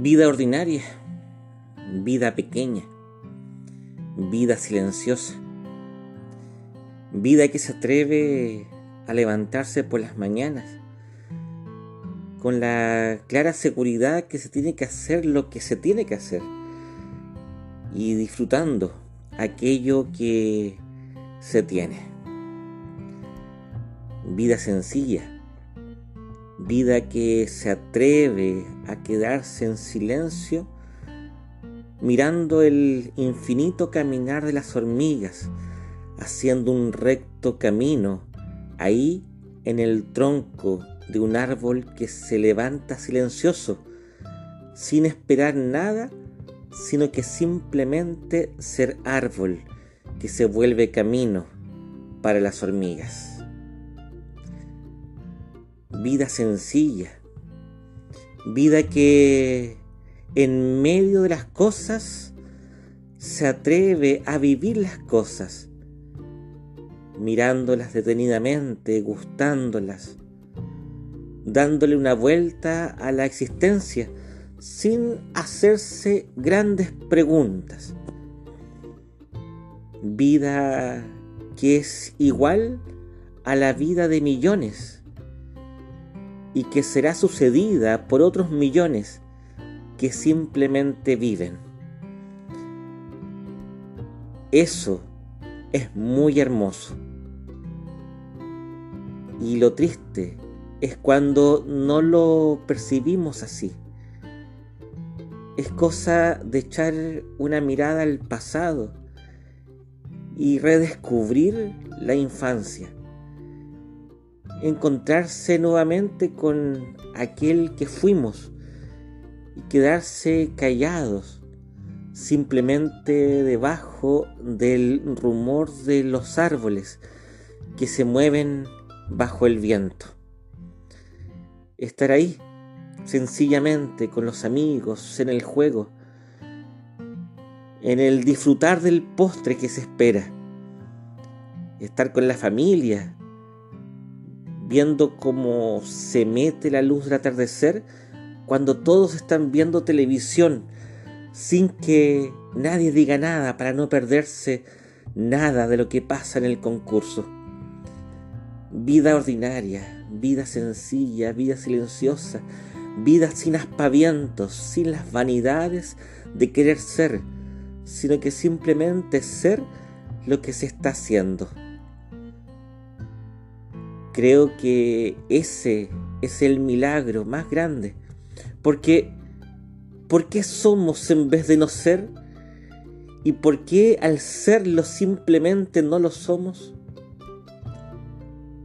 Vida ordinaria, vida pequeña, vida silenciosa, vida que se atreve a levantarse por las mañanas con la clara seguridad que se tiene que hacer lo que se tiene que hacer y disfrutando aquello que se tiene. Vida sencilla, vida que se atreve a quedarse en silencio mirando el infinito caminar de las hormigas, haciendo un recto camino ahí en el tronco de un árbol que se levanta silencioso, sin esperar nada, sino que simplemente ser árbol que se vuelve camino para las hormigas. Vida sencilla, vida que en medio de las cosas se atreve a vivir las cosas, mirándolas detenidamente, gustándolas, dándole una vuelta a la existencia sin hacerse grandes preguntas. Vida que es igual a la vida de millones y que será sucedida por otros millones que simplemente viven. Eso es muy hermoso. Y lo triste es cuando no lo percibimos así. Es cosa de echar una mirada al pasado y redescubrir la infancia. Encontrarse nuevamente con aquel que fuimos y quedarse callados simplemente debajo del rumor de los árboles que se mueven bajo el viento. Estar ahí, sencillamente, con los amigos, en el juego, en el disfrutar del postre que se espera, estar con la familia, viendo cómo se mete la luz del atardecer cuando todos están viendo televisión sin que nadie diga nada para no perderse nada de lo que pasa en el concurso. Vida ordinaria, vida sencilla, vida silenciosa, vida sin aspavientos, sin las vanidades de querer ser, sino que simplemente ser lo que se está haciendo. Creo que ese es el milagro más grande, porque ¿por qué somos en vez de no ser? ¿Y por qué al serlo simplemente no lo somos?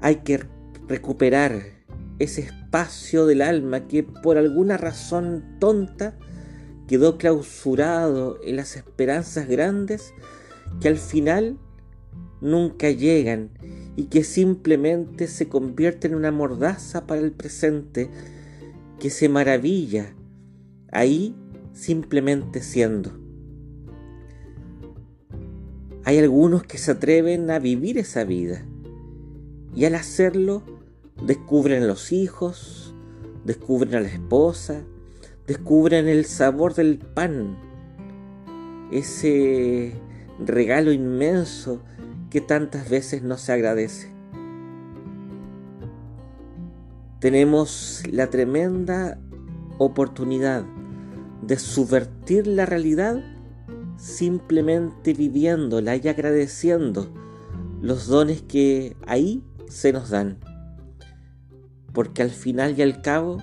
Hay que recuperar ese espacio del alma que por alguna razón tonta quedó clausurado en las esperanzas grandes que al final nunca llegan y que simplemente se convierten en una mordaza para el presente que se maravilla ahí simplemente siendo. Hay algunos que se atreven a vivir esa vida y al hacerlo Descubren los hijos, descubren a la esposa, descubren el sabor del pan, ese regalo inmenso que tantas veces no se agradece. Tenemos la tremenda oportunidad de subvertir la realidad simplemente viviéndola y agradeciendo los dones que ahí se nos dan porque al final y al cabo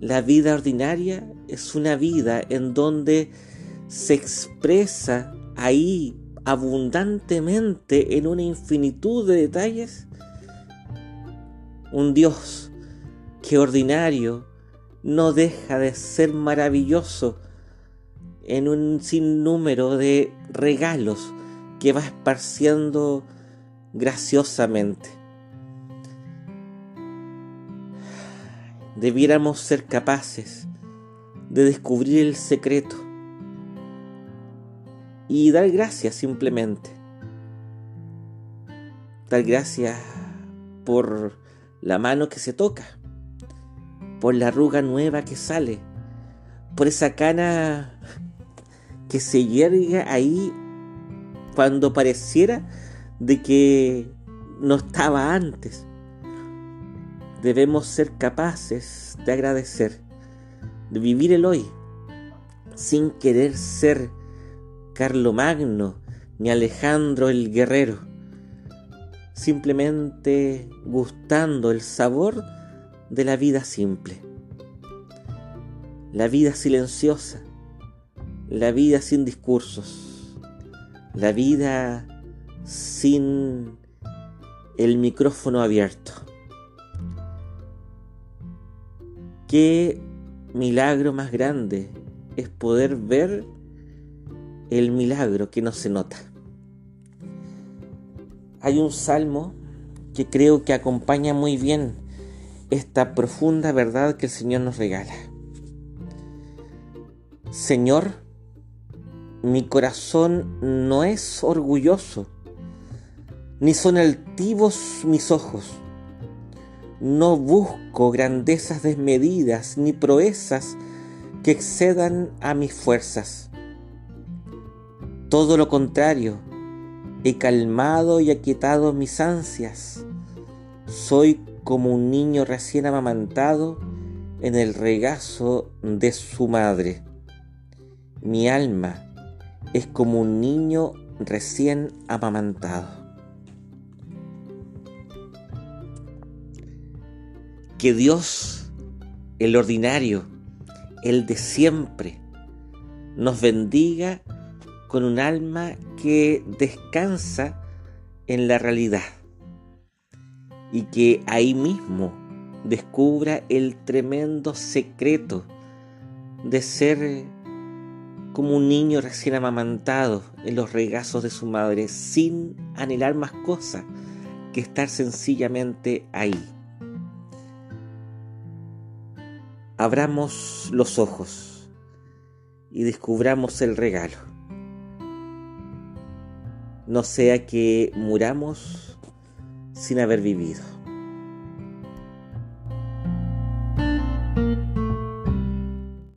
la vida ordinaria es una vida en donde se expresa ahí abundantemente en una infinitud de detalles un Dios que ordinario no deja de ser maravilloso en un sinnúmero de regalos que va esparciendo graciosamente. debiéramos ser capaces de descubrir el secreto y dar gracias simplemente. Dar gracias por la mano que se toca, por la arruga nueva que sale, por esa cana que se yerga ahí cuando pareciera de que no estaba antes. Debemos ser capaces de agradecer, de vivir el hoy, sin querer ser Carlomagno ni Alejandro el Guerrero, simplemente gustando el sabor de la vida simple, la vida silenciosa, la vida sin discursos, la vida sin el micrófono abierto. Qué milagro más grande es poder ver el milagro que no se nota. Hay un salmo que creo que acompaña muy bien esta profunda verdad que el Señor nos regala. Señor, mi corazón no es orgulloso, ni son altivos mis ojos. No busco grandezas desmedidas ni proezas que excedan a mis fuerzas. Todo lo contrario, he calmado y aquietado mis ansias. Soy como un niño recién amamantado en el regazo de su madre. Mi alma es como un niño recién amamantado. Que Dios, el ordinario, el de siempre, nos bendiga con un alma que descansa en la realidad y que ahí mismo descubra el tremendo secreto de ser como un niño recién amamantado en los regazos de su madre sin anhelar más cosas que estar sencillamente ahí. Abramos los ojos y descubramos el regalo no sea que muramos sin haber vivido.